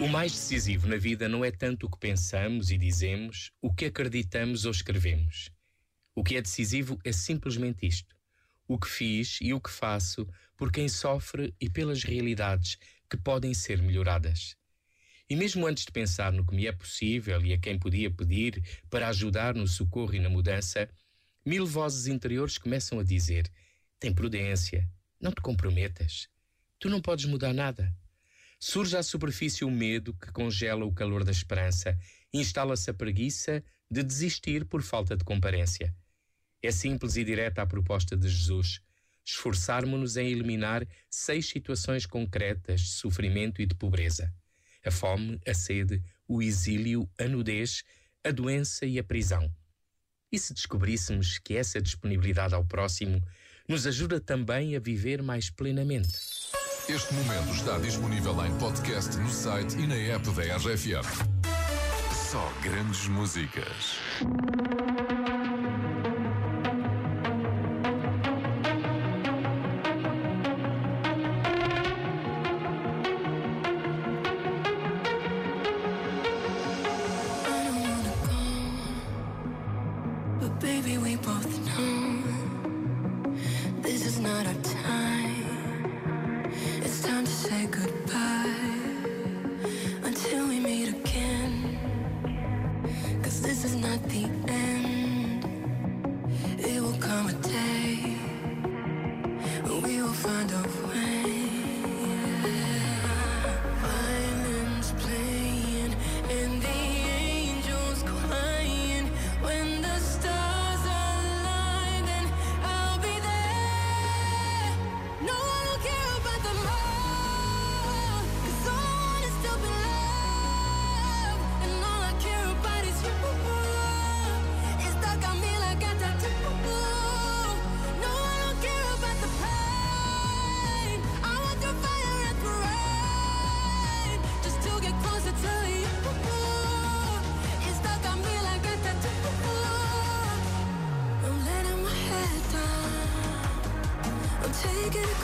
O mais decisivo na vida não é tanto o que pensamos e dizemos, o que acreditamos ou escrevemos. O que é decisivo é simplesmente isto: o que fiz e o que faço por quem sofre e pelas realidades que podem ser melhoradas. E mesmo antes de pensar no que me é possível e a quem podia pedir para ajudar no socorro e na mudança, mil vozes interiores começam a dizer: tem prudência, não te comprometas, tu não podes mudar nada. Surge à superfície o medo que congela o calor da esperança instala-se a preguiça de desistir por falta de comparência. É simples e direta a proposta de Jesus. Esforçarmos-nos em eliminar seis situações concretas de sofrimento e de pobreza: a fome, a sede, o exílio, a nudez, a doença e a prisão. E se descobríssemos que essa disponibilidade ao próximo nos ajuda também a viver mais plenamente? Este momento está disponível em podcast no site e na app da RFM. Só grandes músicas. Baby, we both know this is not our time. Goodbye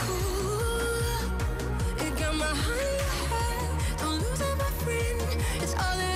cool. It got my head. Don't lose it, my friend. It's all that